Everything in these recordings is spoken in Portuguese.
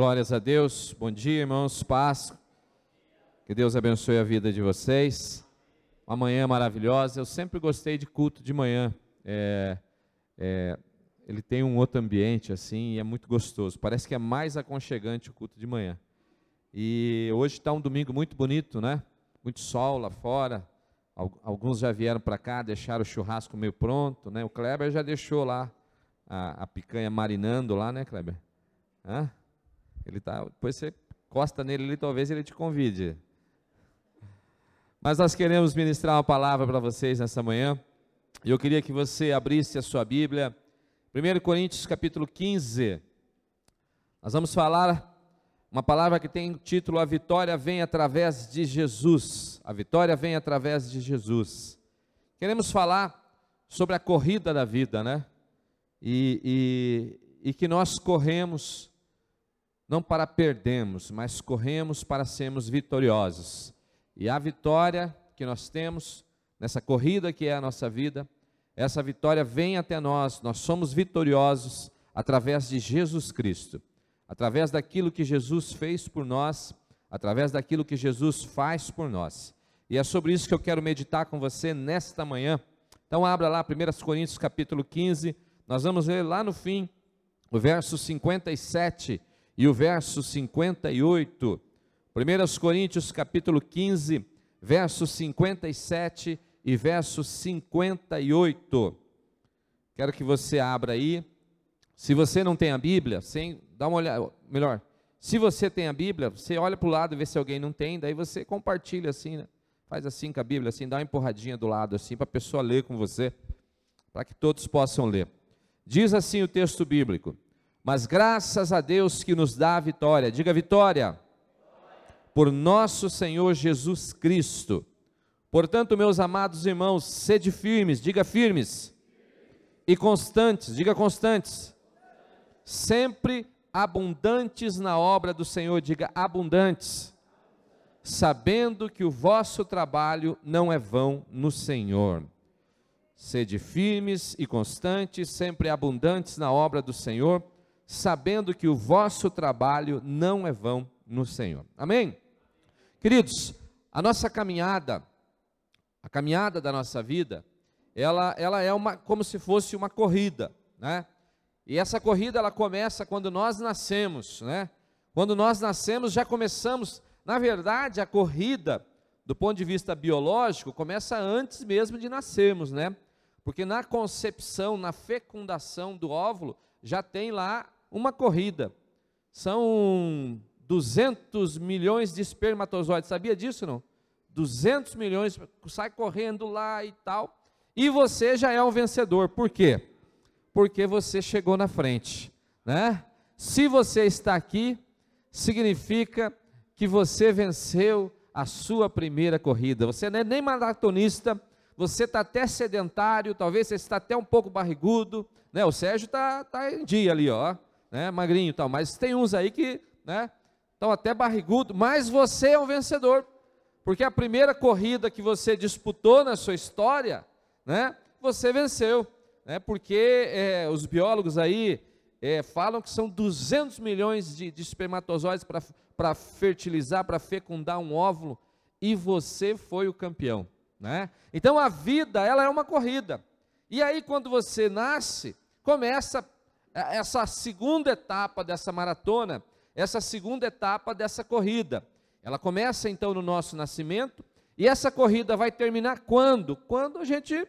Glórias a Deus. Bom dia, irmãos. Paz. Que Deus abençoe a vida de vocês. Uma manhã maravilhosa. Eu sempre gostei de culto de manhã. É, é, ele tem um outro ambiente assim e é muito gostoso. Parece que é mais aconchegante o culto de manhã. E hoje está um domingo muito bonito, né? Muito sol lá fora. Alguns já vieram para cá, deixaram o churrasco meio pronto, né? O Kleber já deixou lá a, a picanha marinando lá, né, Kleber? Hã? Ele tá, depois você costa nele ali, talvez ele te convide. Mas nós queremos ministrar uma palavra para vocês nessa manhã. E eu queria que você abrisse a sua Bíblia. 1 Coríntios capítulo 15. Nós vamos falar uma palavra que tem o título A Vitória Vem Através de Jesus. A vitória vem através de Jesus. Queremos falar sobre a corrida da vida, né? e, e, e que nós corremos não para perdermos, mas corremos para sermos vitoriosos. E a vitória que nós temos nessa corrida que é a nossa vida, essa vitória vem até nós, nós somos vitoriosos através de Jesus Cristo, através daquilo que Jesus fez por nós, através daquilo que Jesus faz por nós. E é sobre isso que eu quero meditar com você nesta manhã. Então abra lá 1 Coríntios capítulo 15, nós vamos ler lá no fim, o verso 57 e o verso 58. 1 Coríntios capítulo 15, verso 57 e verso 58. Quero que você abra aí. Se você não tem a Bíblia, sem, dá uma olhada, melhor, se você tem a Bíblia, você olha para o lado e vê se alguém não tem, daí você compartilha assim, né? faz assim com a Bíblia, assim, dá uma empurradinha do lado assim, para a pessoa ler com você, para que todos possam ler. Diz assim o texto bíblico: Mas graças a Deus que nos dá a vitória, diga vitória, por nosso Senhor Jesus Cristo. Portanto, meus amados irmãos, sede firmes, diga firmes, e constantes, diga constantes, sempre abundantes na obra do Senhor, diga abundantes, sabendo que o vosso trabalho não é vão no Senhor. Sede firmes e constantes, sempre abundantes na obra do Senhor, sabendo que o vosso trabalho não é vão no Senhor. Amém? Queridos, a nossa caminhada, a caminhada da nossa vida, ela, ela é uma, como se fosse uma corrida, né? E essa corrida ela começa quando nós nascemos, né? Quando nós nascemos já começamos, na verdade, a corrida do ponto de vista biológico começa antes mesmo de nascermos, né? Porque na concepção, na fecundação do óvulo, já tem lá uma corrida. São 200 milhões de espermatozoides. Sabia disso não? 200 milhões, sai correndo lá e tal. E você já é um vencedor. Por quê? Porque você chegou na frente, né? Se você está aqui, significa que você venceu a sua primeira corrida. Você não é nem maratonista, você está até sedentário, talvez você está até um pouco barrigudo, né? O Sérgio está tá em dia ali, ó, né? Magrinho e tal, mas tem uns aí que, né? Estão até barrigudo, mas você é um vencedor, porque a primeira corrida que você disputou na sua história, né? Você venceu, né? Porque é, os biólogos aí é, falam que são 200 milhões de, de espermatozoides para fertilizar, para fecundar um óvulo, e você foi o campeão. Né? Então a vida, ela é uma corrida. E aí quando você nasce, começa essa segunda etapa dessa maratona, essa segunda etapa dessa corrida. Ela começa então no nosso nascimento, e essa corrida vai terminar quando? Quando a gente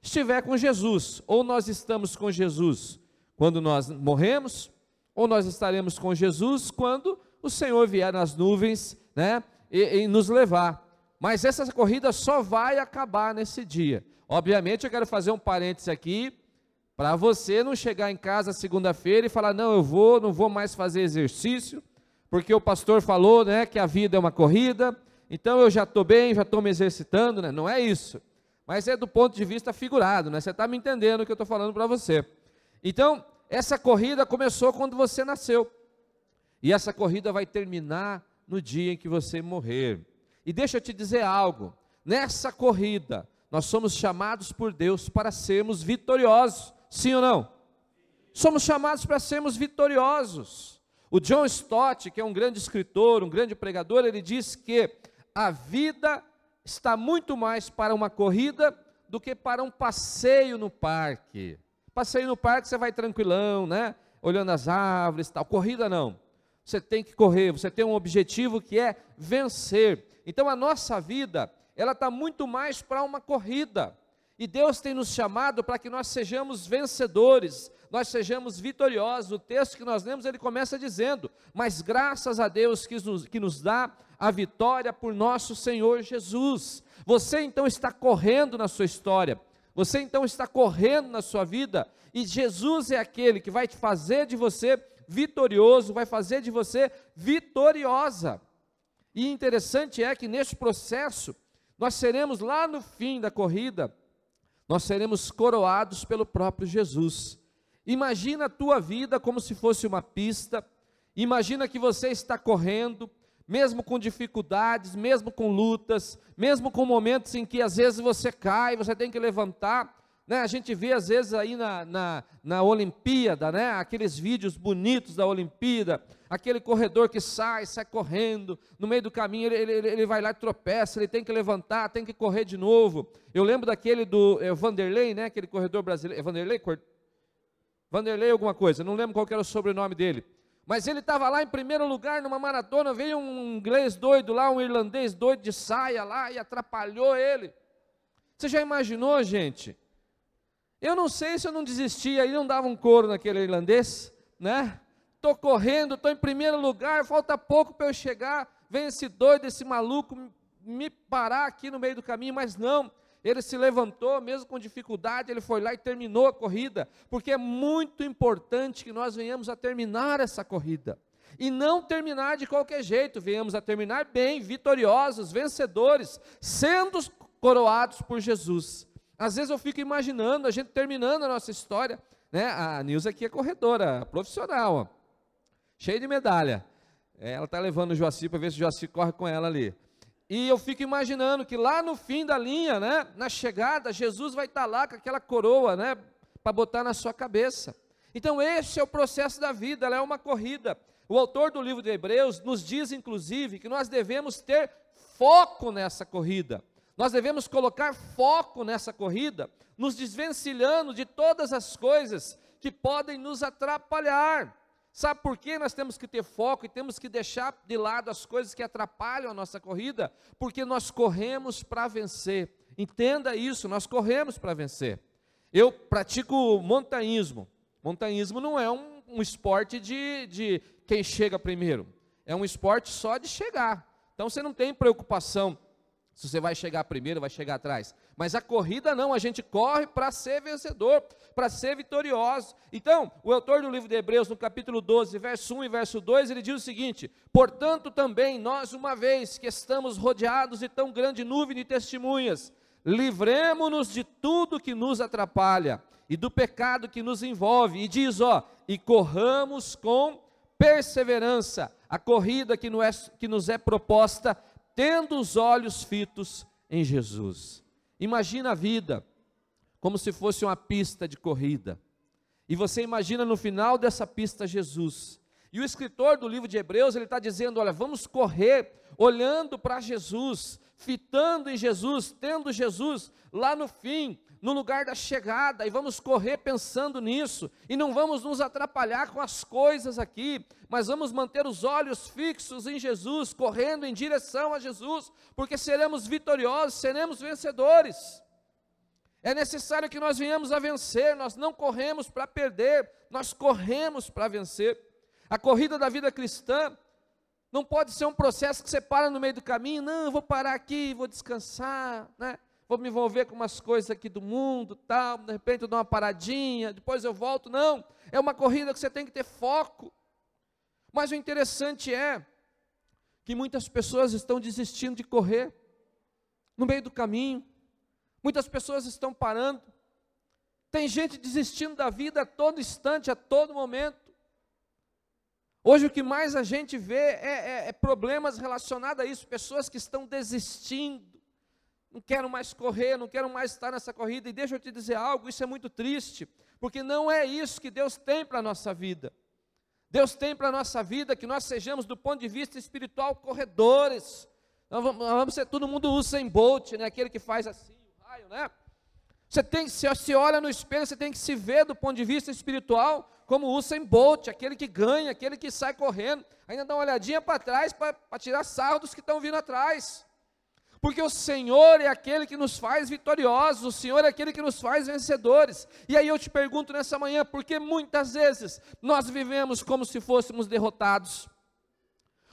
estiver com Jesus, ou nós estamos com Jesus quando nós morremos, ou nós estaremos com Jesus quando o Senhor vier nas nuvens, né, e, e nos levar. Mas essa corrida só vai acabar nesse dia. Obviamente, eu quero fazer um parêntese aqui, para você não chegar em casa segunda-feira e falar: não, eu vou, não vou mais fazer exercício, porque o pastor falou né, que a vida é uma corrida, então eu já estou bem, já estou me exercitando. Né? Não é isso. Mas é do ponto de vista figurado, né? você está me entendendo o que eu estou falando para você. Então, essa corrida começou quando você nasceu, e essa corrida vai terminar no dia em que você morrer. E deixa eu te dizer algo: nessa corrida, nós somos chamados por Deus para sermos vitoriosos, sim ou não? Somos chamados para sermos vitoriosos. O John Stott, que é um grande escritor, um grande pregador, ele diz que a vida está muito mais para uma corrida do que para um passeio no parque. Passeio no parque você vai tranquilão, né? Olhando as árvores, tal. Corrida não. Você tem que correr, você tem um objetivo que é vencer. Então a nossa vida, ela está muito mais para uma corrida. E Deus tem nos chamado para que nós sejamos vencedores, nós sejamos vitoriosos. O texto que nós lemos, ele começa dizendo: Mas graças a Deus que nos, que nos dá a vitória por nosso Senhor Jesus. Você então está correndo na sua história, você então está correndo na sua vida, e Jesus é aquele que vai te fazer de você vitorioso, vai fazer de você vitoriosa. E interessante é que neste processo, nós seremos lá no fim da corrida, nós seremos coroados pelo próprio Jesus. Imagina a tua vida como se fosse uma pista, imagina que você está correndo, mesmo com dificuldades, mesmo com lutas, mesmo com momentos em que às vezes você cai, você tem que levantar, né? A gente vê às vezes aí na, na, na Olimpíada, né? aqueles vídeos bonitos da Olimpíada, aquele corredor que sai, sai correndo, no meio do caminho ele, ele, ele vai lá e tropeça, ele tem que levantar, tem que correr de novo. Eu lembro daquele do é, Vanderlei, né? aquele corredor brasileiro, é Vanderlei? Vanderlei alguma coisa, não lembro qual era o sobrenome dele. Mas ele estava lá em primeiro lugar numa maratona, veio um inglês doido lá, um irlandês doido de saia lá e atrapalhou ele. Você já imaginou, gente? Eu não sei se eu não desistia e não dava um couro naquele irlandês, né? Estou correndo, estou em primeiro lugar, falta pouco para eu chegar. Vem esse doido, esse maluco me parar aqui no meio do caminho, mas não. Ele se levantou, mesmo com dificuldade, ele foi lá e terminou a corrida, porque é muito importante que nós venhamos a terminar essa corrida. E não terminar de qualquer jeito, venhamos a terminar bem, vitoriosos, vencedores, sendo coroados por Jesus. Às vezes eu fico imaginando a gente terminando a nossa história, né? A Nilza aqui é corredora profissional, ó, cheia de medalha. É, ela está levando o Joaci para ver se o Joaci corre com ela ali. E eu fico imaginando que lá no fim da linha, né, na chegada, Jesus vai estar tá lá com aquela coroa, né, para botar na sua cabeça. Então esse é o processo da vida, ela é uma corrida. O autor do livro de Hebreus nos diz, inclusive, que nós devemos ter foco nessa corrida. Nós devemos colocar foco nessa corrida, nos desvencilhando de todas as coisas que podem nos atrapalhar. Sabe por que nós temos que ter foco e temos que deixar de lado as coisas que atrapalham a nossa corrida? Porque nós corremos para vencer. Entenda isso, nós corremos para vencer. Eu pratico montanhismo. Montanhismo não é um, um esporte de, de quem chega primeiro, é um esporte só de chegar. Então você não tem preocupação se você vai chegar primeiro, vai chegar atrás. Mas a corrida não, a gente corre para ser vencedor, para ser vitorioso. Então, o autor do livro de Hebreus, no capítulo 12, verso 1 e verso 2, ele diz o seguinte: Portanto, também nós, uma vez que estamos rodeados de tão grande nuvem de testemunhas, livremos-nos de tudo que nos atrapalha e do pecado que nos envolve. E diz, ó, e corramos com perseverança a corrida que nos é proposta tendo os olhos fitos em Jesus. Imagina a vida como se fosse uma pista de corrida. E você imagina no final dessa pista Jesus. E o escritor do livro de Hebreus, ele está dizendo: olha, vamos correr olhando para Jesus, fitando em Jesus, tendo Jesus lá no fim, no lugar da chegada, e vamos correr pensando nisso, e não vamos nos atrapalhar com as coisas aqui, mas vamos manter os olhos fixos em Jesus, correndo em direção a Jesus, porque seremos vitoriosos, seremos vencedores. É necessário que nós venhamos a vencer, nós não corremos para perder, nós corremos para vencer. A corrida da vida cristã não pode ser um processo que você para no meio do caminho, não, eu vou parar aqui, vou descansar, né? Vou me envolver com umas coisas aqui do mundo, tal, de repente eu dou uma paradinha, depois eu volto. Não, é uma corrida que você tem que ter foco. Mas o interessante é que muitas pessoas estão desistindo de correr no meio do caminho. Muitas pessoas estão parando. Tem gente desistindo da vida a todo instante, a todo momento. Hoje o que mais a gente vê é, é, é problemas relacionados a isso, pessoas que estão desistindo não quero mais correr, não quero mais estar nessa corrida. E deixa eu te dizer algo, isso é muito triste, porque não é isso que Deus tem para a nossa vida. Deus tem para a nossa vida que nós sejamos, do ponto de vista espiritual, corredores. Nós vamos, nós vamos ser todo mundo Usain Bolt, né? aquele que faz assim, o raio, né? Você tem, se, se olha no espelho, você tem que se ver do ponto de vista espiritual como Usain Bolt, aquele que ganha, aquele que sai correndo, ainda dá uma olhadinha para trás para tirar sarro dos que estão vindo atrás. Porque o Senhor é aquele que nos faz vitoriosos, o Senhor é aquele que nos faz vencedores. E aí eu te pergunto nessa manhã, porque muitas vezes nós vivemos como se fôssemos derrotados.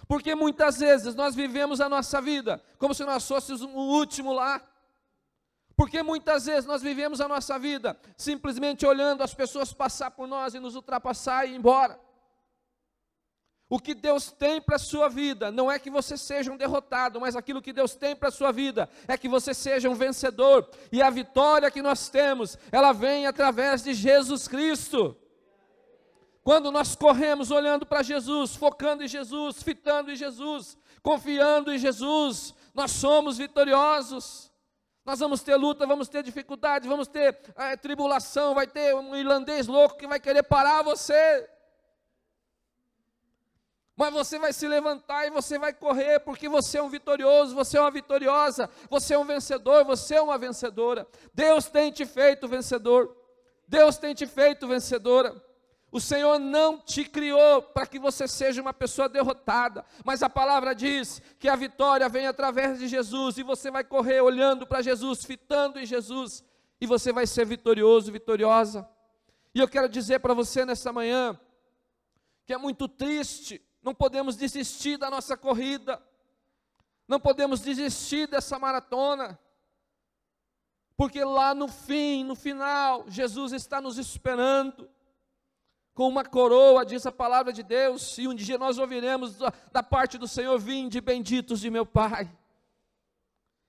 Porque muitas vezes nós vivemos a nossa vida como se nós fôssemos o último lá. Porque muitas vezes nós vivemos a nossa vida simplesmente olhando as pessoas passar por nós e nos ultrapassar e ir embora. O que Deus tem para a sua vida não é que você seja um derrotado, mas aquilo que Deus tem para a sua vida é que você seja um vencedor. E a vitória que nós temos, ela vem através de Jesus Cristo. Quando nós corremos olhando para Jesus, focando em Jesus, fitando em Jesus, confiando em Jesus, nós somos vitoriosos. Nós vamos ter luta, vamos ter dificuldade, vamos ter é, tribulação, vai ter um irlandês louco que vai querer parar você. Mas você vai se levantar e você vai correr, porque você é um vitorioso, você é uma vitoriosa, você é um vencedor, você é uma vencedora. Deus tem te feito vencedor. Deus tem te feito vencedora. O Senhor não te criou para que você seja uma pessoa derrotada, mas a palavra diz que a vitória vem através de Jesus e você vai correr olhando para Jesus, fitando em Jesus, e você vai ser vitorioso, vitoriosa. E eu quero dizer para você nessa manhã que é muito triste, não podemos desistir da nossa corrida, não podemos desistir dessa maratona, porque lá no fim, no final, Jesus está nos esperando com uma coroa, diz a palavra de Deus, e um dia nós ouviremos da, parte do Senhor: Vinde, benditos de meu Pai.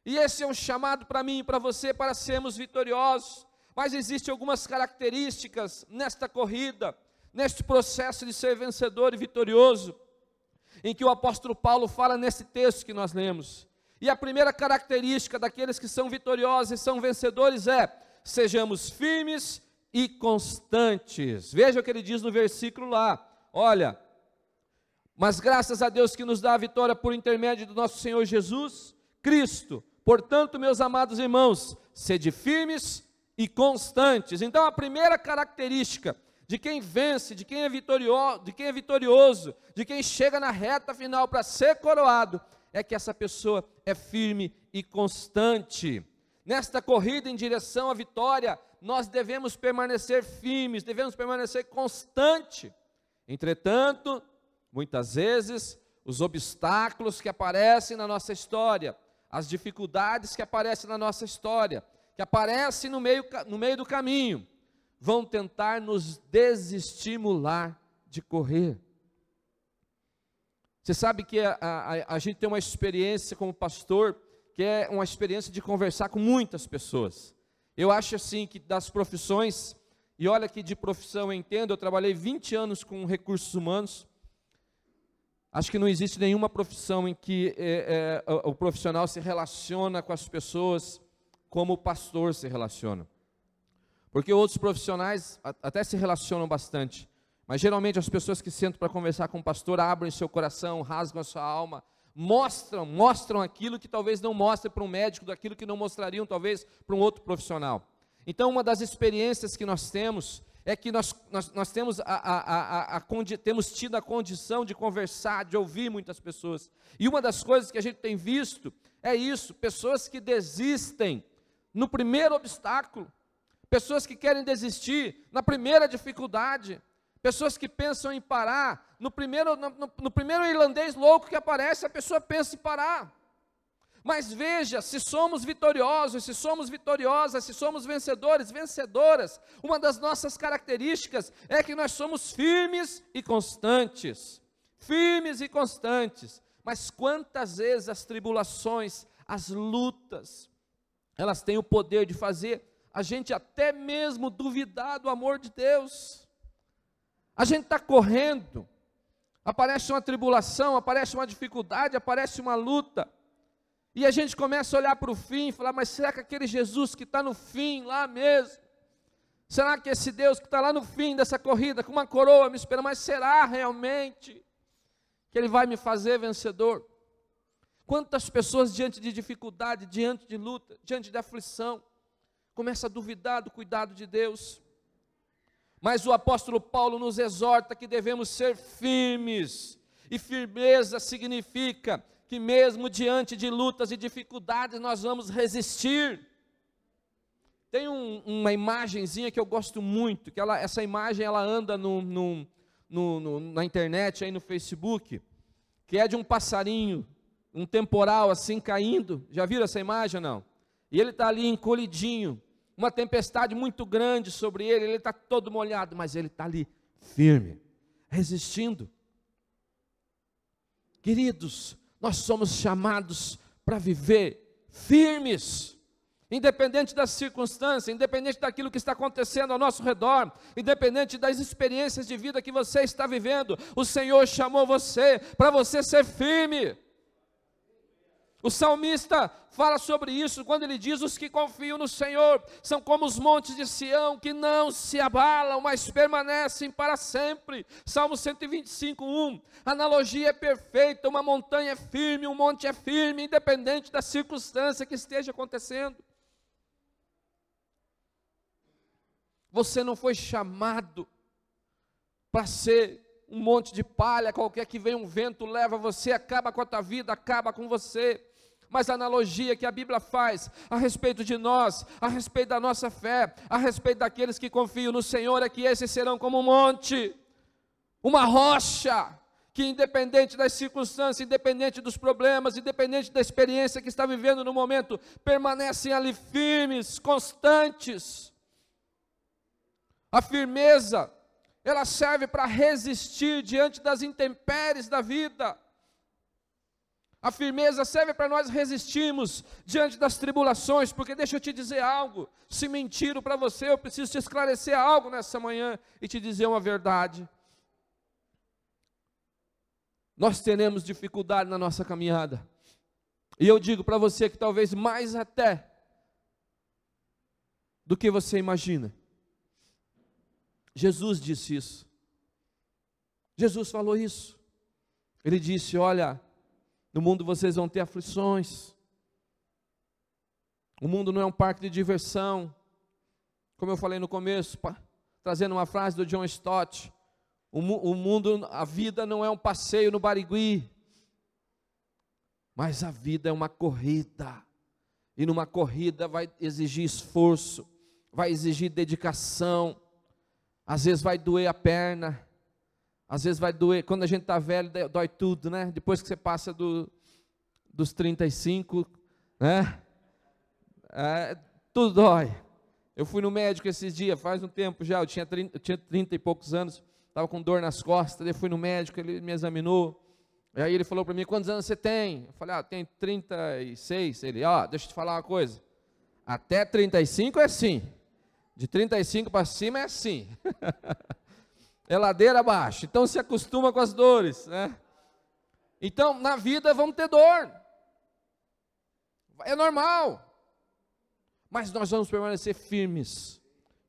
E esse é um chamado para mim e para você para sermos vitoriosos. Mas existem algumas características nesta corrida, neste processo de ser vencedor e vitorioso, em que o apóstolo Paulo fala nesse texto que nós lemos. E a primeira característica daqueles que são vitoriosos e são vencedores é: sejamos firmes e constantes. Veja o que ele diz no versículo lá. Olha, mas graças a Deus que nos dá a vitória por intermédio do nosso Senhor Jesus Cristo. Portanto, meus amados irmãos, sede firmes e constantes. Então, a primeira característica de quem vence, de quem é vitorioso, de quem é vitorioso, de quem chega na reta final para ser coroado, é que essa pessoa é firme e constante. Nesta corrida em direção à vitória, nós devemos permanecer firmes, devemos permanecer constante. Entretanto, muitas vezes, os obstáculos que aparecem na nossa história, as dificuldades que aparecem na nossa história, que aparecem no meio, no meio do caminho, vão tentar nos desestimular de correr. Você sabe que a, a, a gente tem uma experiência como pastor, que é uma experiência de conversar com muitas pessoas. Eu acho assim que das profissões, e olha que de profissão eu entendo, eu trabalhei 20 anos com recursos humanos. Acho que não existe nenhuma profissão em que é, é, o, o profissional se relaciona com as pessoas como o pastor se relaciona. Porque outros profissionais até se relacionam bastante, mas geralmente as pessoas que sentam para conversar com o pastor abrem seu coração, rasgam a sua alma, mostram, mostram aquilo que talvez não mostre para um médico, daquilo que não mostrariam talvez para um outro profissional. Então, uma das experiências que nós temos é que nós, nós, nós temos, a, a, a, temos tido a condição de conversar, de ouvir muitas pessoas. E uma das coisas que a gente tem visto é isso: pessoas que desistem no primeiro obstáculo, pessoas que querem desistir na primeira dificuldade, Pessoas que pensam em parar, no primeiro, no, no, primeiro irlandês louco que aparece, a pessoa pensa em parar. Mas veja, se somos vitoriosos, se somos vitoriosas, se somos vencedores, vencedoras, uma das nossas características é que nós somos firmes e constantes. Firmes e constantes. Mas quantas vezes as tribulações, as lutas, elas têm o poder de fazer a gente até mesmo duvidar do amor de Deus. A gente está correndo, aparece uma tribulação, aparece uma dificuldade, aparece uma luta, e a gente começa a olhar para o fim e falar: mas será que aquele Jesus que está no fim lá mesmo, Será que esse Deus que está lá no fim dessa corrida, com uma coroa me espera, mas será realmente que Ele vai me fazer vencedor? Quantas pessoas diante de dificuldade, diante de luta, diante de aflição, começam a duvidar do cuidado de Deus? Mas o apóstolo Paulo nos exorta que devemos ser firmes, e firmeza significa que mesmo diante de lutas e dificuldades nós vamos resistir. Tem um, uma imagenzinha que eu gosto muito, que ela, essa imagem ela anda no, no, no, na internet, aí no Facebook, que é de um passarinho, um temporal assim caindo. Já viram essa imagem não? E ele está ali encolhidinho, uma tempestade muito grande sobre ele, ele está todo molhado, mas ele está ali firme, resistindo. Queridos, nós somos chamados para viver firmes independente das circunstâncias, independente daquilo que está acontecendo ao nosso redor, independente das experiências de vida que você está vivendo, o Senhor chamou você para você ser firme. O salmista fala sobre isso quando ele diz: Os que confiam no Senhor são como os montes de Sião, que não se abalam, mas permanecem para sempre. Salmo 125, 1. A analogia é perfeita: uma montanha é firme, um monte é firme, independente da circunstância que esteja acontecendo. Você não foi chamado para ser um monte de palha, qualquer que venha um vento leva você, acaba com a tua vida, acaba com você. Mas a analogia que a Bíblia faz a respeito de nós, a respeito da nossa fé, a respeito daqueles que confiam no Senhor, é que esses serão como um monte, uma rocha, que independente das circunstâncias, independente dos problemas, independente da experiência que está vivendo no momento, permanecem ali firmes, constantes. A firmeza, ela serve para resistir diante das intempéries da vida. A firmeza serve para nós resistirmos diante das tribulações, porque deixa eu te dizer algo: se mentiram para você, eu preciso te esclarecer algo nessa manhã e te dizer uma verdade. Nós teremos dificuldade na nossa caminhada, e eu digo para você que talvez mais até do que você imagina. Jesus disse isso. Jesus falou isso. Ele disse: Olha, no mundo vocês vão ter aflições. O mundo não é um parque de diversão. Como eu falei no começo, trazendo uma frase do John Stott: o, o mundo, a vida não é um passeio no Barigui, mas a vida é uma corrida. E numa corrida vai exigir esforço, vai exigir dedicação, às vezes vai doer a perna, às vezes vai doer, quando a gente está velho, dói tudo, né? Depois que você passa do, dos 35, né? É, tudo dói. Eu fui no médico esses dias, faz um tempo já, eu tinha 30, eu tinha 30 e poucos anos, estava com dor nas costas, eu fui no médico, ele me examinou, e aí ele falou para mim, quantos anos você tem? Eu falei, ah, tenho 36. Ele, ó, oh, deixa eu te falar uma coisa, até 35 é assim, de 35 para cima é assim. é ladeira abaixo. Então se acostuma com as dores, né? Então, na vida vamos ter dor. É normal. Mas nós vamos permanecer firmes.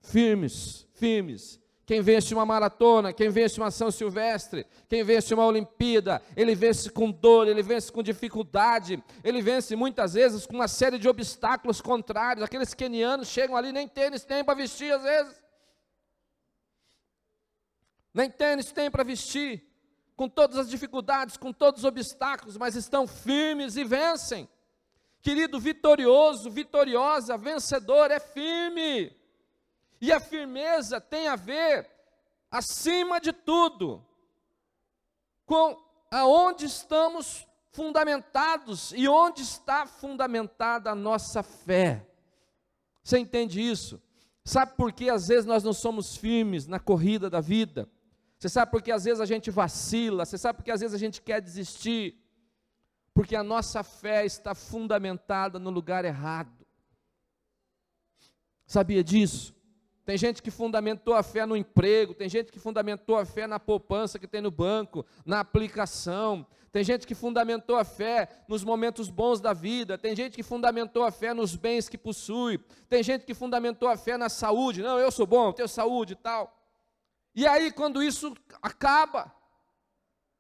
Firmes, firmes. Quem vence uma maratona, quem vence uma São Silvestre, quem vence uma Olimpíada, ele vence com dor, ele vence com dificuldade, ele vence muitas vezes com uma série de obstáculos contrários. Aqueles quenianos chegam ali, nem tênis tem para vestir às vezes. Nem tênis tem para vestir, com todas as dificuldades, com todos os obstáculos, mas estão firmes e vencem. Querido, vitorioso, vitoriosa, vencedor é firme. E a firmeza tem a ver, acima de tudo, com aonde estamos fundamentados e onde está fundamentada a nossa fé. Você entende isso? Sabe por que às vezes nós não somos firmes na corrida da vida? Você sabe por que às vezes a gente vacila? Você sabe por que às vezes a gente quer desistir? Porque a nossa fé está fundamentada no lugar errado. Sabia disso? Tem gente que fundamentou a fé no emprego, tem gente que fundamentou a fé na poupança que tem no banco, na aplicação. Tem gente que fundamentou a fé nos momentos bons da vida, tem gente que fundamentou a fé nos bens que possui, tem gente que fundamentou a fé na saúde. Não, eu sou bom, tenho saúde e tal. E aí, quando isso acaba,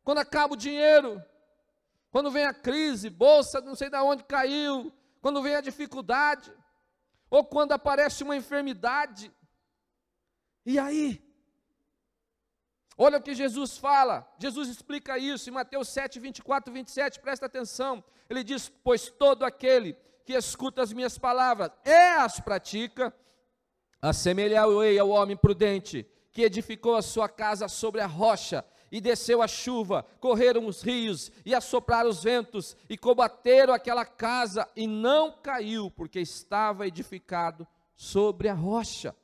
quando acaba o dinheiro, quando vem a crise, bolsa não sei de onde caiu, quando vem a dificuldade, ou quando aparece uma enfermidade, e aí? Olha o que Jesus fala, Jesus explica isso em Mateus 7, 24, 27, presta atenção. Ele diz: Pois todo aquele que escuta as minhas palavras e as pratica, assemelhar-o-ei ao homem prudente, que edificou a sua casa sobre a rocha, e desceu a chuva, correram os rios, e assopraram os ventos, e combateram aquela casa, e não caiu, porque estava edificado sobre a rocha.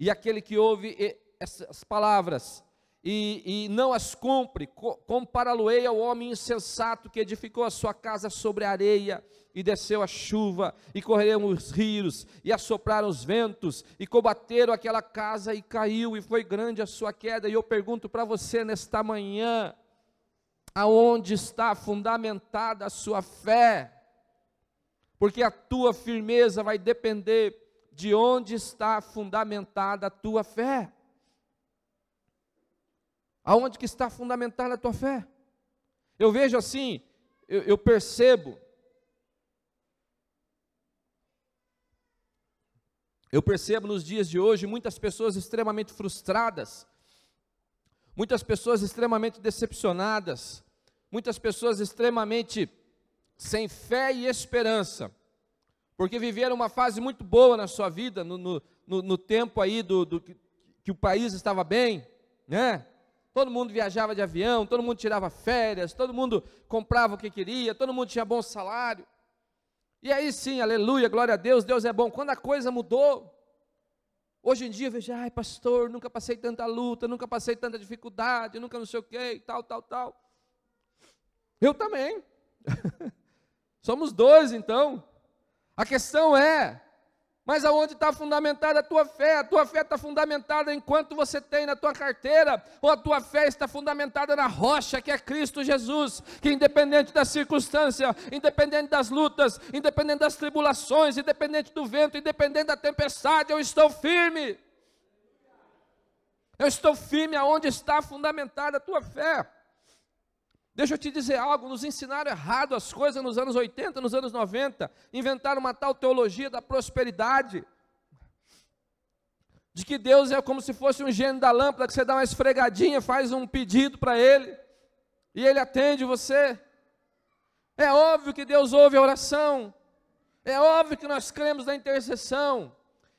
E aquele que ouve essas palavras e, e não as cumpre, compará-lo-ei ao homem insensato que edificou a sua casa sobre a areia, e desceu a chuva, e correram os rios, e assopraram os ventos, e combateram aquela casa, e caiu, e foi grande a sua queda. E eu pergunto para você nesta manhã, aonde está fundamentada a sua fé? Porque a tua firmeza vai depender de onde está fundamentada a tua fé. Aonde que está fundamentada a tua fé? Eu vejo assim, eu, eu percebo, eu percebo nos dias de hoje muitas pessoas extremamente frustradas, muitas pessoas extremamente decepcionadas, muitas pessoas extremamente sem fé e esperança porque viveram uma fase muito boa na sua vida, no, no, no, tempo aí do, do que, que o país estava bem, né? Todo mundo viajava de avião, todo mundo tirava férias, todo mundo comprava o que queria, todo mundo tinha bom salário. E aí sim, aleluia, glória a Deus, Deus é bom. Quando a coisa mudou, hoje em dia eu vejo, ai pastor, nunca passei tanta luta, nunca passei tanta dificuldade, nunca não sei o que, tal, tal, tal. Eu também. Somos dois então. A questão é, mas aonde está fundamentada a tua fé? A tua fé está fundamentada enquanto você tem na tua carteira, ou a tua fé está fundamentada na rocha que é Cristo Jesus, que independente da circunstância, independente das lutas, independente das tribulações, independente do vento, independente da tempestade, eu estou firme. Eu estou firme aonde está fundamentada a tua fé. Deixa eu te dizer algo, nos ensinaram errado as coisas nos anos 80, nos anos 90, inventaram uma tal teologia da prosperidade, de que Deus é como se fosse um gênio da lâmpada, que você dá uma esfregadinha, faz um pedido para Ele, e Ele atende você. É óbvio que Deus ouve a oração, é óbvio que nós cremos na intercessão,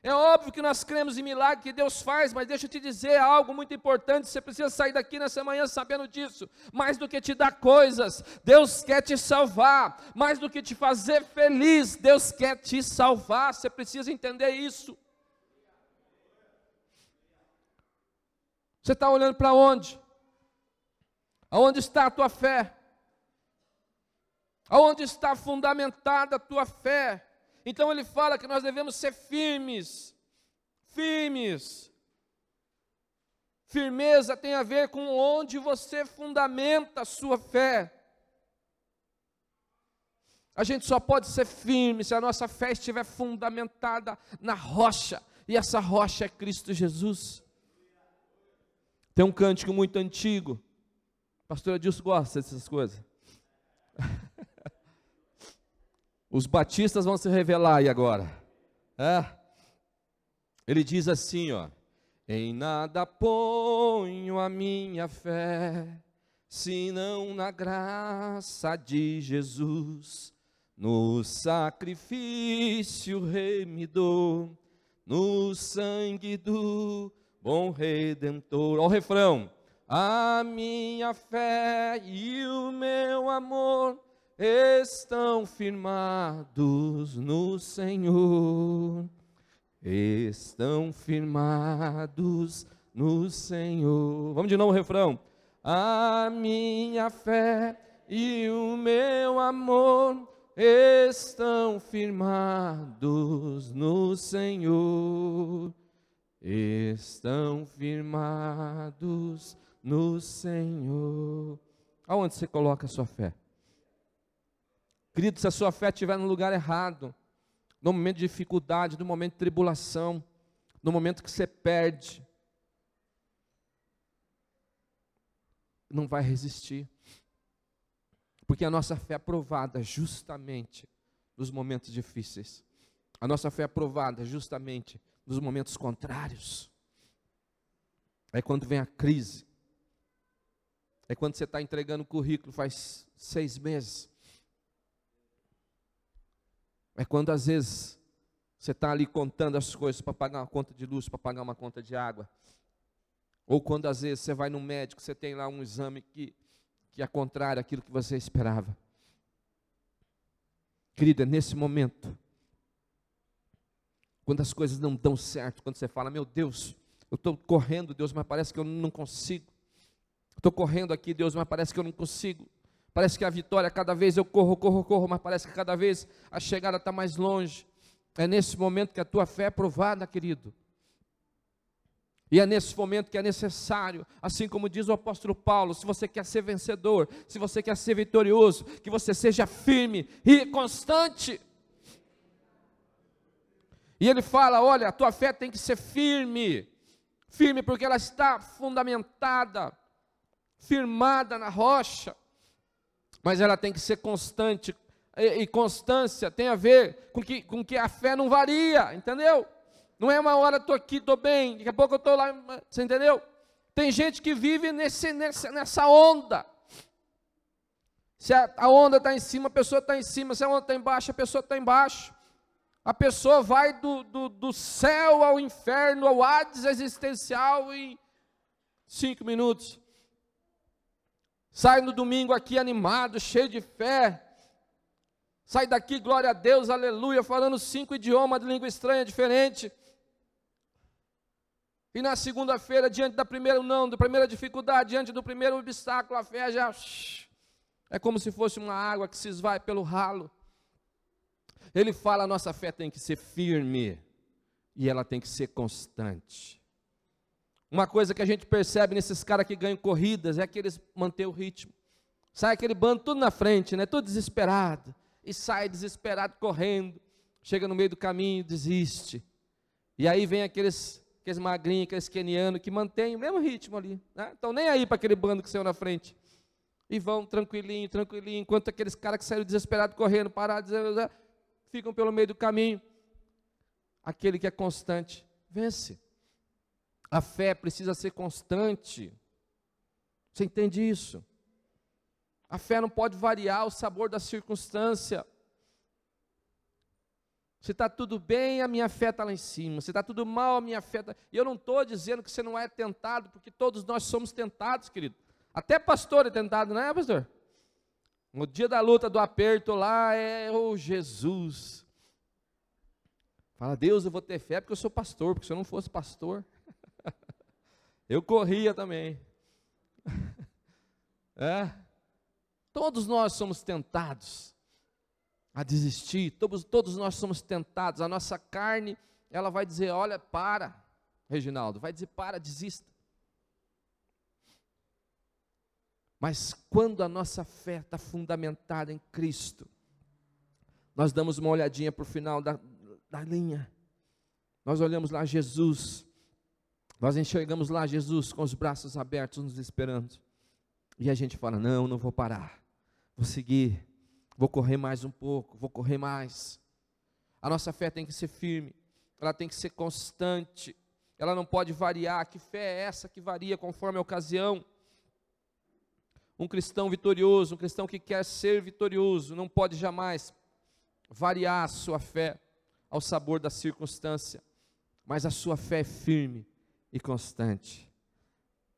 é óbvio que nós cremos em milagre que Deus faz, mas deixa eu te dizer algo muito importante. Você precisa sair daqui nessa manhã sabendo disso. Mais do que te dar coisas, Deus quer te salvar. Mais do que te fazer feliz, Deus quer te salvar. Você precisa entender isso. Você está olhando para onde? Aonde está a tua fé? Aonde está fundamentada a tua fé? Então ele fala que nós devemos ser firmes, firmes. Firmeza tem a ver com onde você fundamenta a sua fé. A gente só pode ser firme se a nossa fé estiver fundamentada na rocha, e essa rocha é Cristo Jesus. Tem um cântico muito antigo, pastor Adilson gosta dessas coisas. Os batistas vão se revelar aí agora. É. Ele diz assim, ó: Em nada ponho a minha fé, senão na graça de Jesus, no sacrifício remidor, no sangue do bom redentor. Olha o refrão. A minha fé e o meu amor estão firmados no Senhor, estão firmados no Senhor. Vamos de novo o refrão. A minha fé e o meu amor estão firmados no Senhor, estão firmados no Senhor. Aonde você coloca a sua fé? Querido, se a sua fé estiver no lugar errado, no momento de dificuldade, no momento de tribulação, no momento que você perde, não vai resistir. Porque a nossa fé é provada justamente nos momentos difíceis. A nossa fé é provada justamente nos momentos contrários. É quando vem a crise. É quando você está entregando o currículo faz seis meses. É quando às vezes você está ali contando as coisas para pagar uma conta de luz, para pagar uma conta de água. Ou quando às vezes você vai no médico, você tem lá um exame que, que é contrário àquilo que você esperava. Querida, nesse momento, quando as coisas não dão certo, quando você fala, meu Deus, eu estou correndo, Deus, mas parece que eu não consigo. Estou correndo aqui, Deus, mas parece que eu não consigo. Parece que a vitória, cada vez eu corro, corro, corro, mas parece que cada vez a chegada está mais longe. É nesse momento que a tua fé é provada, querido. E é nesse momento que é necessário, assim como diz o apóstolo Paulo, se você quer ser vencedor, se você quer ser vitorioso, que você seja firme e constante. E ele fala: olha, a tua fé tem que ser firme, firme porque ela está fundamentada, firmada na rocha, mas ela tem que ser constante, e, e constância tem a ver com que, com que a fé não varia, entendeu? Não é uma hora estou aqui, estou bem, daqui a pouco eu estou lá, você entendeu? Tem gente que vive nesse, nessa, nessa onda. Se a, a onda está em cima, a pessoa está em cima. Se a onda está embaixo, a pessoa está embaixo. A pessoa vai do, do, do céu ao inferno, ao Hades existencial em cinco minutos. Sai no domingo aqui animado, cheio de fé. Sai daqui, glória a Deus, aleluia, falando cinco idiomas de língua estranha diferente. E na segunda-feira, diante da primeira não, da primeira dificuldade, diante do primeiro obstáculo, a fé já é como se fosse uma água que se esvai pelo ralo. Ele fala: a nossa fé tem que ser firme e ela tem que ser constante. Uma coisa que a gente percebe nesses caras que ganham corridas é que eles mantêm o ritmo. Sai aquele bando tudo na frente, né? Tudo desesperado. E sai desesperado correndo. Chega no meio do caminho, desiste. E aí vem aqueles aqueles magrinhos, aqueles kenianos que mantêm o mesmo ritmo ali. Né? Então nem aí para aquele bando que saiu na frente. E vão tranquilinho, tranquilinho, enquanto aqueles caras que saíram desesperados correndo, parados, ficam pelo meio do caminho. Aquele que é constante vence. A fé precisa ser constante. Você entende isso? A fé não pode variar o sabor da circunstância. Se está tudo bem, a minha fé está lá em cima. Se está tudo mal, a minha fé está. E eu não estou dizendo que você não é tentado, porque todos nós somos tentados, querido. Até pastor é tentado, não é, pastor? No dia da luta, do aperto lá, é o oh, Jesus. Fala, Deus, eu vou ter fé porque eu sou pastor, porque se eu não fosse pastor, eu corria também. é. Todos nós somos tentados a desistir, todos, todos nós somos tentados, a nossa carne, ela vai dizer: olha, para, Reginaldo, vai dizer: para, desista. Mas quando a nossa fé está fundamentada em Cristo, nós damos uma olhadinha para o final da, da linha, nós olhamos lá Jesus, nós enxergamos lá Jesus com os braços abertos, nos esperando, e a gente fala: não, não vou parar, vou seguir, Vou correr mais um pouco, vou correr mais. A nossa fé tem que ser firme, ela tem que ser constante, ela não pode variar. Que fé é essa que varia conforme a ocasião? Um cristão vitorioso, um cristão que quer ser vitorioso, não pode jamais variar a sua fé ao sabor da circunstância, mas a sua fé é firme e constante.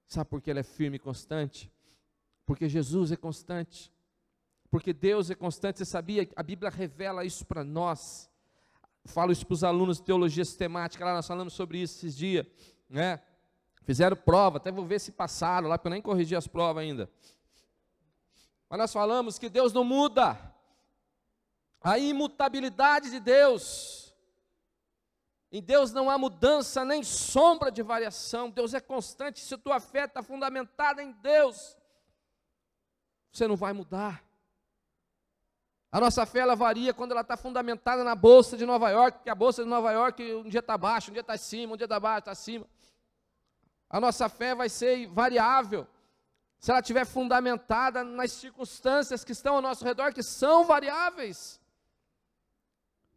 Sabe por que ela é firme e constante? Porque Jesus é constante porque Deus é constante, você sabia? A Bíblia revela isso para nós. Falo isso para os alunos de teologia sistemática, lá nós falamos sobre isso esses dias, né? Fizeram prova, até vou ver se passaram lá, porque eu nem corrigi as provas ainda. Mas nós falamos que Deus não muda. A imutabilidade de Deus. Em Deus não há mudança nem sombra de variação. Deus é constante. Se tua fé está fundamentada em Deus, você não vai mudar. A nossa fé ela varia quando ela está fundamentada na bolsa de Nova York, porque a bolsa de Nova York um dia está baixo, um dia está acima, um dia está baixo, está acima. A nossa fé vai ser variável se ela estiver fundamentada nas circunstâncias que estão ao nosso redor, que são variáveis.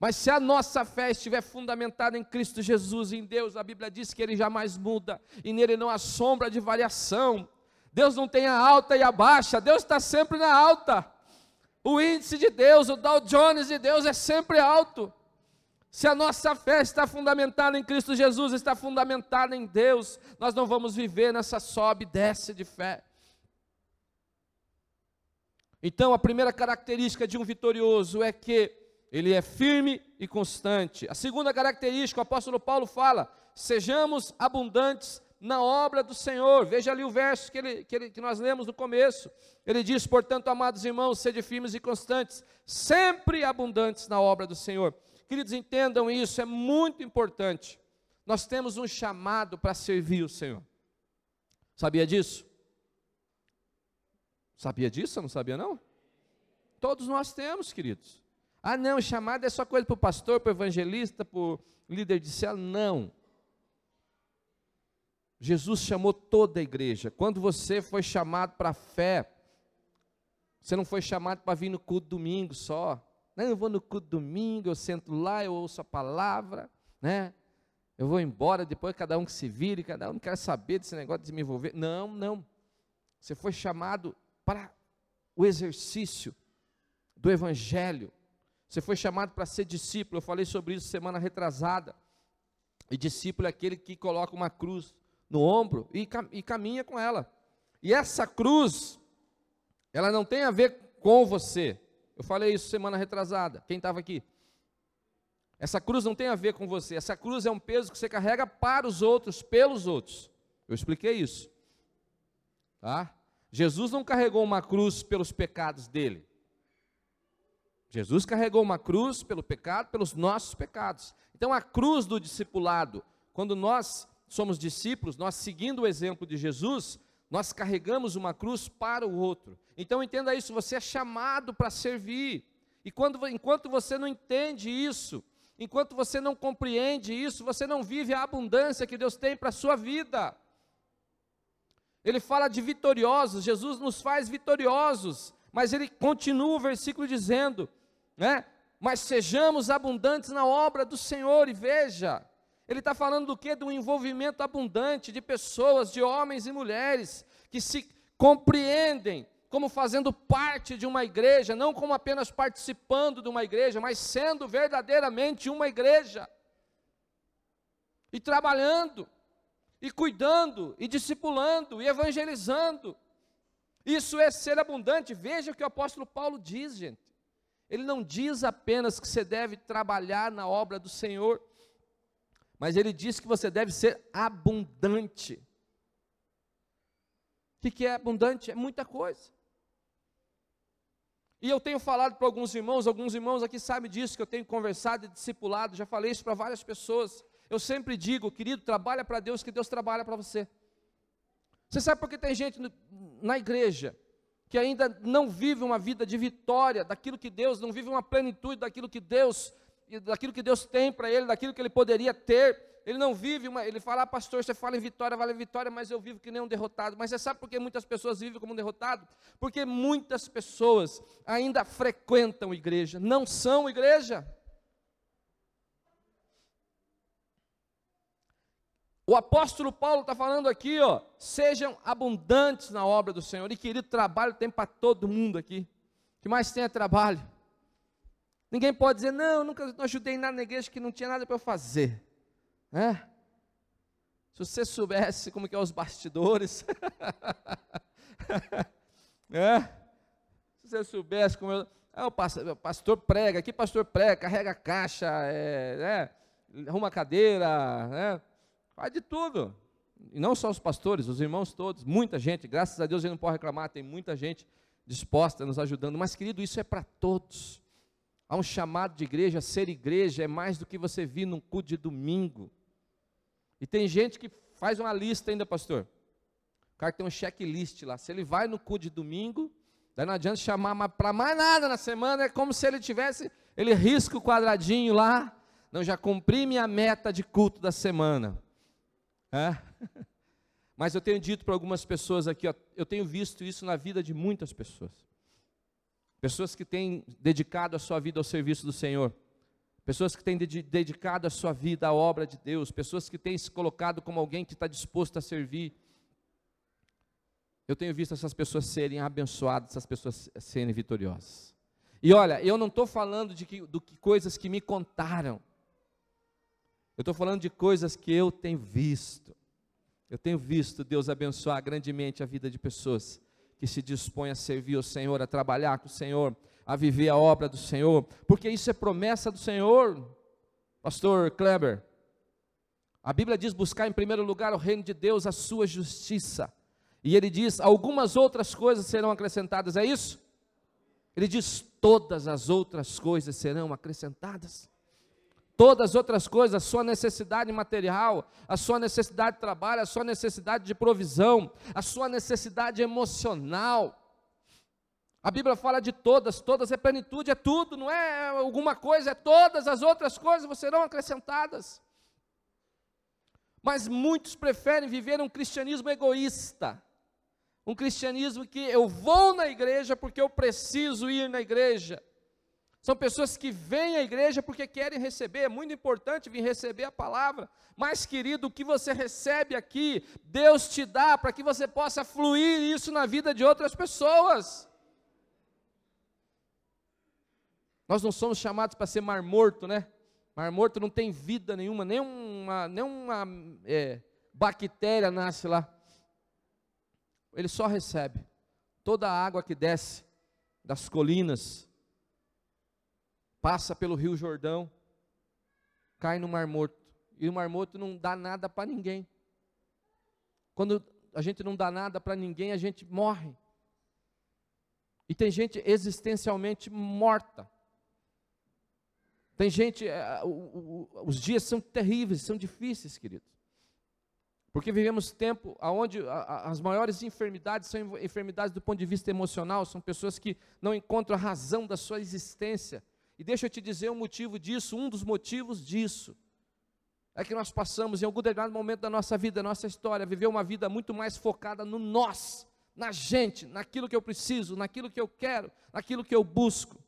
Mas se a nossa fé estiver fundamentada em Cristo Jesus, em Deus, a Bíblia diz que Ele jamais muda, e nele não há sombra de variação. Deus não tem a alta e a baixa, Deus está sempre na alta. O índice de Deus, o Dow Jones de Deus é sempre alto. Se a nossa fé está fundamentada em Cristo Jesus, está fundamentada em Deus, nós não vamos viver nessa sobe e desce de fé. Então, a primeira característica de um vitorioso é que ele é firme e constante. A segunda característica, o apóstolo Paulo fala: sejamos abundantes na obra do Senhor. Veja ali o verso que, ele, que, ele, que nós lemos no começo. Ele diz: portanto, amados irmãos, sede firmes e constantes, sempre abundantes na obra do Senhor. Queridos, entendam isso, é muito importante. Nós temos um chamado para servir o Senhor. Sabia disso? Sabia disso? Não sabia não? Todos nós temos, queridos. Ah, não, chamada é só coisa para o pastor, para o evangelista, para o líder de célula. Não. Jesus chamou toda a igreja. Quando você foi chamado para a fé, você não foi chamado para vir no culto domingo só. Não, eu vou no culto domingo, eu sento lá, eu ouço a palavra, né? Eu vou embora, depois cada um que se vire, cada um não quer saber desse negócio de me envolver. Não, não. Você foi chamado para o exercício do evangelho. Você foi chamado para ser discípulo. Eu falei sobre isso semana retrasada. E discípulo é aquele que coloca uma cruz no ombro e, e caminha com ela. E essa cruz, ela não tem a ver com você. Eu falei isso semana retrasada. Quem estava aqui? Essa cruz não tem a ver com você. Essa cruz é um peso que você carrega para os outros, pelos outros. Eu expliquei isso. Tá? Jesus não carregou uma cruz pelos pecados dele. Jesus carregou uma cruz pelo pecado, pelos nossos pecados. Então a cruz do discipulado, quando nós somos discípulos, nós seguindo o exemplo de Jesus, nós carregamos uma cruz para o outro. Então entenda isso, você é chamado para servir. E quando, enquanto você não entende isso, enquanto você não compreende isso, você não vive a abundância que Deus tem para a sua vida. Ele fala de vitoriosos, Jesus nos faz vitoriosos, mas ele continua o versículo dizendo: né? Mas sejamos abundantes na obra do Senhor, e veja, ele está falando do que? Do envolvimento abundante de pessoas, de homens e mulheres, que se compreendem como fazendo parte de uma igreja, não como apenas participando de uma igreja, mas sendo verdadeiramente uma igreja, e trabalhando, e cuidando, e discipulando, e evangelizando. Isso é ser abundante. Veja o que o apóstolo Paulo diz, gente. Ele não diz apenas que você deve trabalhar na obra do Senhor, mas ele diz que você deve ser abundante. O que é abundante? É muita coisa. E eu tenho falado para alguns irmãos, alguns irmãos aqui sabem disso, que eu tenho conversado e discipulado, já falei isso para várias pessoas. Eu sempre digo, querido, trabalha para Deus, que Deus trabalha para você. Você sabe por que tem gente na igreja que ainda não vive uma vida de vitória daquilo que Deus, não vive uma plenitude daquilo que Deus, daquilo que Deus tem para ele, daquilo que ele poderia ter. Ele não vive uma, ele fala, ah, pastor, você fala em vitória, vale vitória, mas eu vivo que nem um derrotado. Mas você sabe por que muitas pessoas vivem como um derrotado? Porque muitas pessoas ainda frequentam igreja, não são igreja. O apóstolo Paulo está falando aqui, ó, sejam abundantes na obra do Senhor. E querido, trabalho tem para todo mundo aqui. O que mais tem é trabalho. Ninguém pode dizer, não, nunca não ajudei nada na igreja que não tinha nada para eu fazer. É? Se você soubesse como que é os bastidores. é? Se você soubesse como eu. É, o pastor, o pastor prega, aqui pastor prega, carrega caixa, é, é, arruma cadeira, né? Faz de tudo. E não só os pastores, os irmãos todos, muita gente, graças a Deus gente não pode reclamar, tem muita gente disposta, nos ajudando. Mas, querido, isso é para todos. Há um chamado de igreja, ser igreja é mais do que você vir num culto de domingo. E tem gente que faz uma lista ainda, pastor. O cara tem um checklist lá. Se ele vai no culto de domingo, daí não adianta chamar para mais nada na semana, é como se ele tivesse, ele risca o quadradinho lá. Não, já cumpri minha meta de culto da semana. É? Mas eu tenho dito para algumas pessoas aqui, ó, eu tenho visto isso na vida de muitas pessoas. Pessoas que têm dedicado a sua vida ao serviço do Senhor. Pessoas que têm dedicado a sua vida à obra de Deus. Pessoas que têm se colocado como alguém que está disposto a servir. Eu tenho visto essas pessoas serem abençoadas, essas pessoas serem vitoriosas. E olha, eu não estou falando de que, do que coisas que me contaram. Eu estou falando de coisas que eu tenho visto. Eu tenho visto Deus abençoar grandemente a vida de pessoas que se dispõe a servir o Senhor, a trabalhar com o Senhor, a viver a obra do Senhor, porque isso é promessa do Senhor, Pastor Kleber. A Bíblia diz: buscar em primeiro lugar o reino de Deus, a sua justiça. E ele diz: algumas outras coisas serão acrescentadas, é isso? Ele diz: todas as outras coisas serão acrescentadas todas as outras coisas, a sua necessidade material, a sua necessidade de trabalho, a sua necessidade de provisão, a sua necessidade emocional. A Bíblia fala de todas, todas é plenitude, é tudo, não é alguma coisa, é todas as outras coisas serão acrescentadas. Mas muitos preferem viver um cristianismo egoísta, um cristianismo que eu vou na igreja porque eu preciso ir na igreja. São pessoas que vêm à igreja porque querem receber, é muito importante vir receber a palavra. Mas, querido, o que você recebe aqui, Deus te dá para que você possa fluir isso na vida de outras pessoas. Nós não somos chamados para ser mar morto, né? Mar morto não tem vida nenhuma, nenhuma, nenhuma é, bactéria nasce lá. Ele só recebe toda a água que desce das colinas, passa pelo Rio Jordão, cai no Mar Morto. E o Mar Morto não dá nada para ninguém. Quando a gente não dá nada para ninguém, a gente morre. E tem gente existencialmente morta. Tem gente, é, os dias são terríveis, são difíceis, queridos. Porque vivemos tempo onde as maiores enfermidades são enfermidades do ponto de vista emocional, são pessoas que não encontram a razão da sua existência. E deixa eu te dizer um motivo disso, um dos motivos disso. É que nós passamos em algum determinado momento da nossa vida, da nossa história, viver uma vida muito mais focada no nós, na gente, naquilo que eu preciso, naquilo que eu quero, naquilo que eu busco.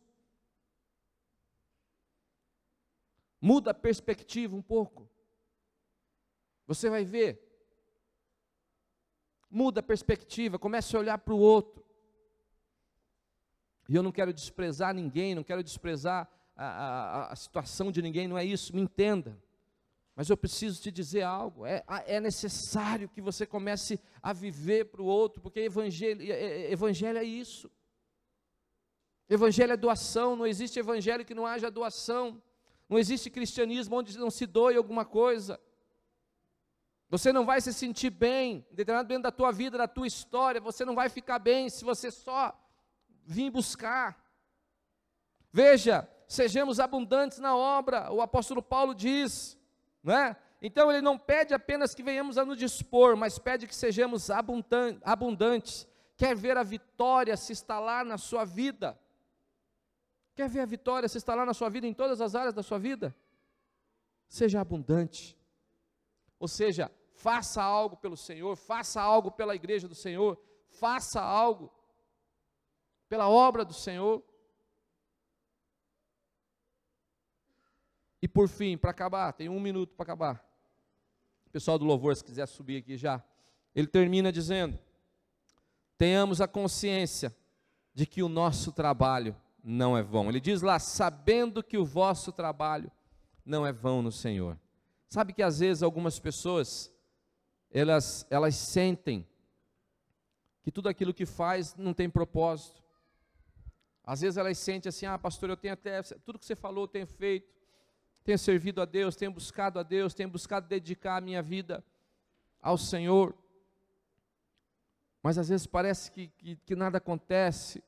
Muda a perspectiva um pouco. Você vai ver. Muda a perspectiva, comece a olhar para o outro. E eu não quero desprezar ninguém, não quero desprezar a, a, a situação de ninguém, não é isso, me entenda. Mas eu preciso te dizer algo: é, é necessário que você comece a viver para o outro, porque evangelho, evangelho é isso. Evangelho é doação, não existe evangelho que não haja doação. Não existe cristianismo onde não se doe alguma coisa. Você não vai se sentir bem, determinado dentro da tua vida, da tua história, você não vai ficar bem se você só vim buscar. Veja, sejamos abundantes na obra, o apóstolo Paulo diz, não é? Então ele não pede apenas que venhamos a nos dispor, mas pede que sejamos abundantes. Quer ver a vitória se instalar na sua vida? Quer ver a vitória se instalar na sua vida em todas as áreas da sua vida? Seja abundante. Ou seja, faça algo pelo Senhor, faça algo pela igreja do Senhor, faça algo pela obra do Senhor. E por fim, para acabar, tem um minuto para acabar. O pessoal do louvor, se quiser subir aqui já. Ele termina dizendo: tenhamos a consciência de que o nosso trabalho não é vão. Ele diz lá, sabendo que o vosso trabalho não é vão no Senhor. Sabe que às vezes algumas pessoas, elas, elas sentem que tudo aquilo que faz não tem propósito. Às vezes elas sentem assim: ah, pastor, eu tenho até. Tudo que você falou eu tenho feito. Tenho servido a Deus, tenho buscado a Deus, tenho buscado dedicar a minha vida ao Senhor. Mas às vezes parece que, que, que nada acontece.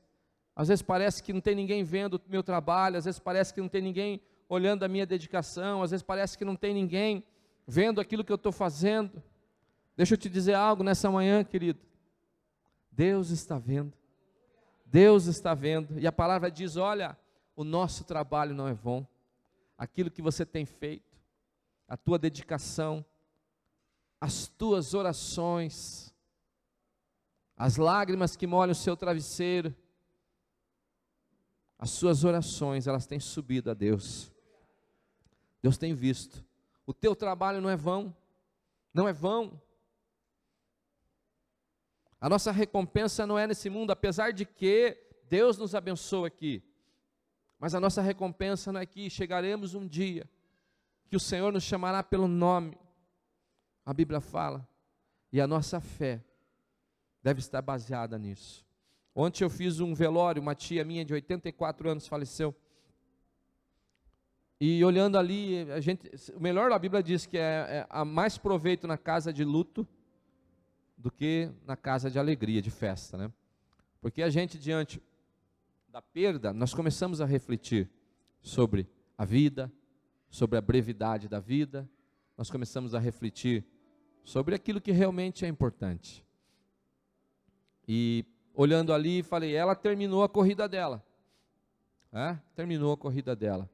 Às vezes parece que não tem ninguém vendo o meu trabalho, às vezes parece que não tem ninguém olhando a minha dedicação, às vezes parece que não tem ninguém vendo aquilo que eu estou fazendo. Deixa eu te dizer algo nessa manhã, querido. Deus está vendo. Deus está vendo. E a palavra diz: olha, o nosso trabalho não é vão. Aquilo que você tem feito, a tua dedicação, as tuas orações, as lágrimas que molham o seu travesseiro, as suas orações, elas têm subido a Deus. Deus tem visto. O teu trabalho não é vão, não é vão. A nossa recompensa não é nesse mundo, apesar de que Deus nos abençoa aqui. Mas a nossa recompensa não é aqui. Chegaremos um dia que o Senhor nos chamará pelo nome. A Bíblia fala. E a nossa fé deve estar baseada nisso. Ontem eu fiz um velório, uma tia minha de 84 anos faleceu. E olhando ali, a gente, o melhor da Bíblia diz que é, é há mais proveito na casa de luto do que na casa de alegria, de festa, né? Porque a gente diante da perda, nós começamos a refletir sobre a vida, sobre a brevidade da vida, nós começamos a refletir sobre aquilo que realmente é importante. E olhando ali, falei, ela terminou a corrida dela. É? Terminou a corrida dela.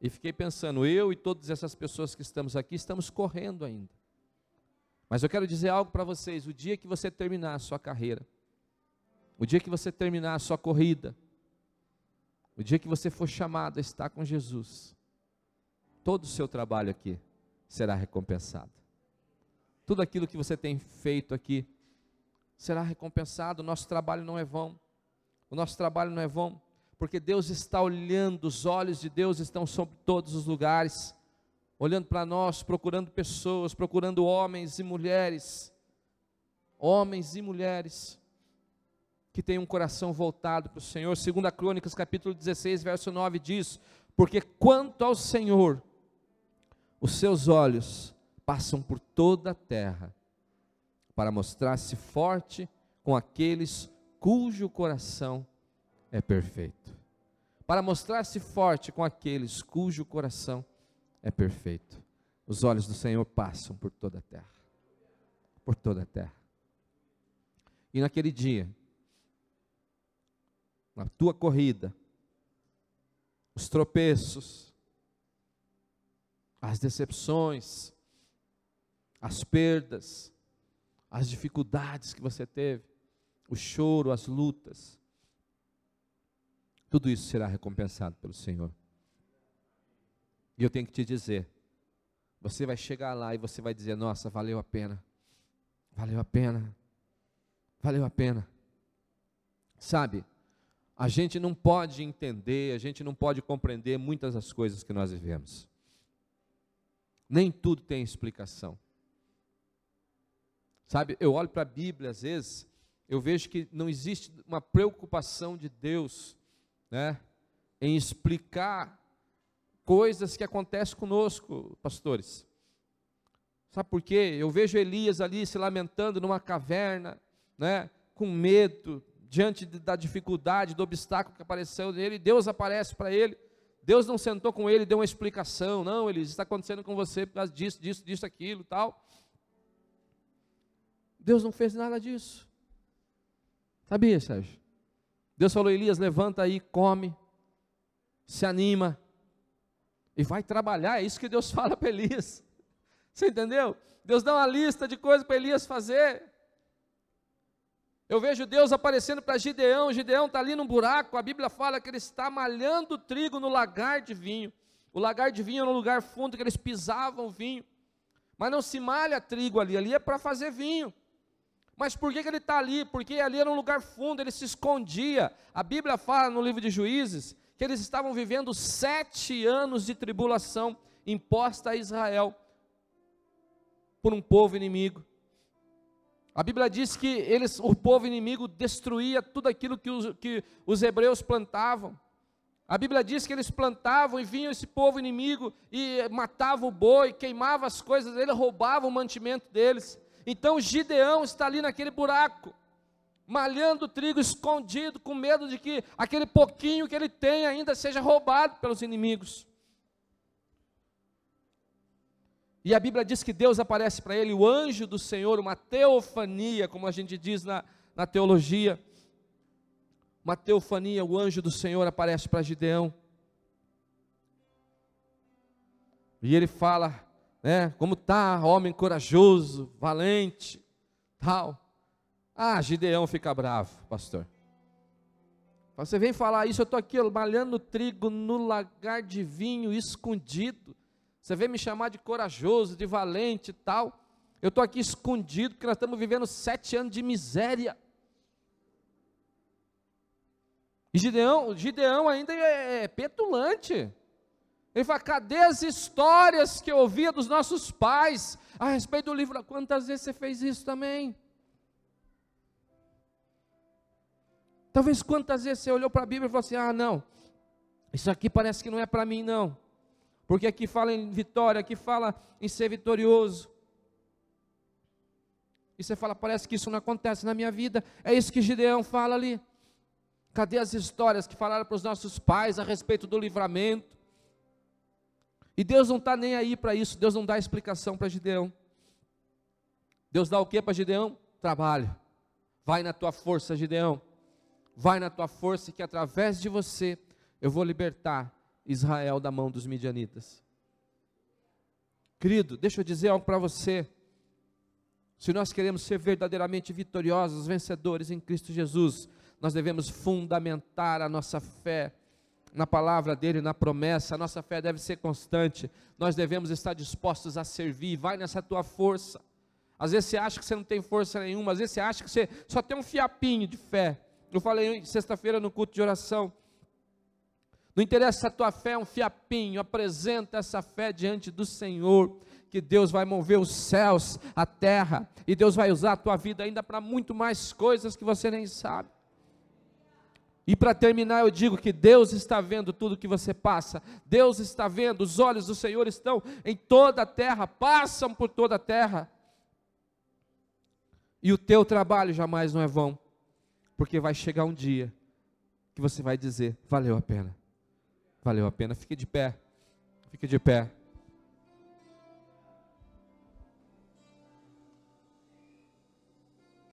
E fiquei pensando, eu e todas essas pessoas que estamos aqui, estamos correndo ainda. Mas eu quero dizer algo para vocês: o dia que você terminar a sua carreira, o dia que você terminar a sua corrida, o dia que você for chamado a estar com Jesus, todo o seu trabalho aqui será recompensado. Tudo aquilo que você tem feito aqui será recompensado. O nosso trabalho não é vão. O nosso trabalho não é vão porque Deus está olhando, os olhos de Deus estão sobre todos os lugares, olhando para nós, procurando pessoas, procurando homens e mulheres, homens e mulheres que têm um coração voltado para o Senhor. Segunda Crônicas, capítulo 16, verso 9 diz: "Porque quanto ao Senhor, os seus olhos passam por toda a terra, para mostrar-se forte com aqueles cujo coração é perfeito. Para mostrar-se forte com aqueles cujo coração é perfeito. Os olhos do Senhor passam por toda a terra. Por toda a terra. E naquele dia, na tua corrida, os tropeços, as decepções, as perdas, as dificuldades que você teve, o choro, as lutas, tudo isso será recompensado pelo Senhor. E eu tenho que te dizer, você vai chegar lá e você vai dizer: Nossa, valeu a pena, valeu a pena, valeu a pena. Sabe, a gente não pode entender, a gente não pode compreender muitas das coisas que nós vivemos. Nem tudo tem explicação. Sabe, eu olho para a Bíblia às vezes, eu vejo que não existe uma preocupação de Deus né, em explicar coisas que acontecem conosco, pastores. Sabe por quê? Eu vejo Elias ali se lamentando numa caverna, né, com medo, diante da dificuldade, do obstáculo que apareceu nele, Deus aparece para ele. Deus não sentou com ele e deu uma explicação, não, Elias, está acontecendo com você por causa disso, disso, disso, aquilo, tal. Deus não fez nada disso. Sabia, Sérgio? Deus falou: Elias, levanta aí, come, se anima e vai trabalhar. É isso que Deus fala para Elias. Você entendeu? Deus dá uma lista de coisas para Elias fazer. Eu vejo Deus aparecendo para Gideão. Gideão está ali num buraco. A Bíblia fala que ele está malhando trigo no lagar de vinho. O lagar de vinho era um lugar fundo que eles pisavam vinho. Mas não se malha trigo ali, ali é para fazer vinho. Mas por que, que ele está ali? Porque ali era um lugar fundo, ele se escondia. A Bíblia fala no livro de Juízes que eles estavam vivendo sete anos de tribulação imposta a Israel por um povo inimigo. A Bíblia diz que eles, o povo inimigo destruía tudo aquilo que os, que os hebreus plantavam. A Bíblia diz que eles plantavam e vinha esse povo inimigo e matava o boi, queimava as coisas, ele roubava o mantimento deles. Então Gideão está ali naquele buraco, malhando trigo escondido, com medo de que aquele pouquinho que ele tem ainda seja roubado pelos inimigos. E a Bíblia diz que Deus aparece para ele, o anjo do Senhor, uma teofania, como a gente diz na, na teologia. Uma teofania, o anjo do Senhor aparece para Gideão. E ele fala, né, como tá, homem corajoso, valente, tal. Ah, Gideão fica bravo, pastor. Você vem falar isso, eu estou aqui malhando trigo no lagar de vinho escondido. Você vem me chamar de corajoso, de valente e tal. Eu estou aqui escondido, porque nós estamos vivendo sete anos de miséria. E Gideão, Gideão ainda é, é petulante. Ele fala: cadê as histórias que eu ouvia dos nossos pais a respeito do livro? Quantas vezes você fez isso também? Talvez quantas vezes você olhou para a Bíblia e falou assim: ah, não, isso aqui parece que não é para mim, não. Porque aqui fala em vitória, aqui fala em ser vitorioso. E você fala, parece que isso não acontece na minha vida. É isso que Gideão fala ali. Cadê as histórias que falaram para os nossos pais a respeito do livramento? E Deus não está nem aí para isso, Deus não dá explicação para Gideão. Deus dá o que para Gideão? Trabalho. Vai na tua força, Gideão. Vai na tua força, que através de você eu vou libertar Israel da mão dos midianitas. Querido, deixa eu dizer algo para você. Se nós queremos ser verdadeiramente vitoriosos, vencedores em Cristo Jesus, nós devemos fundamentar a nossa fé na palavra dele, na promessa. A nossa fé deve ser constante. Nós devemos estar dispostos a servir. Vai nessa tua força. Às vezes você acha que você não tem força nenhuma, às vezes você acha que você só tem um fiapinho de fé. Eu falei sexta-feira no culto de oração. Não interessa a tua fé é um fiapinho, apresenta essa fé diante do Senhor, que Deus vai mover os céus, a terra, e Deus vai usar a tua vida ainda para muito mais coisas que você nem sabe. E para terminar, eu digo que Deus está vendo tudo que você passa, Deus está vendo, os olhos do Senhor estão em toda a terra, passam por toda a terra. E o teu trabalho jamais não é vão, porque vai chegar um dia que você vai dizer: valeu a pena. Valeu a pena. Fique de pé. Fique de pé.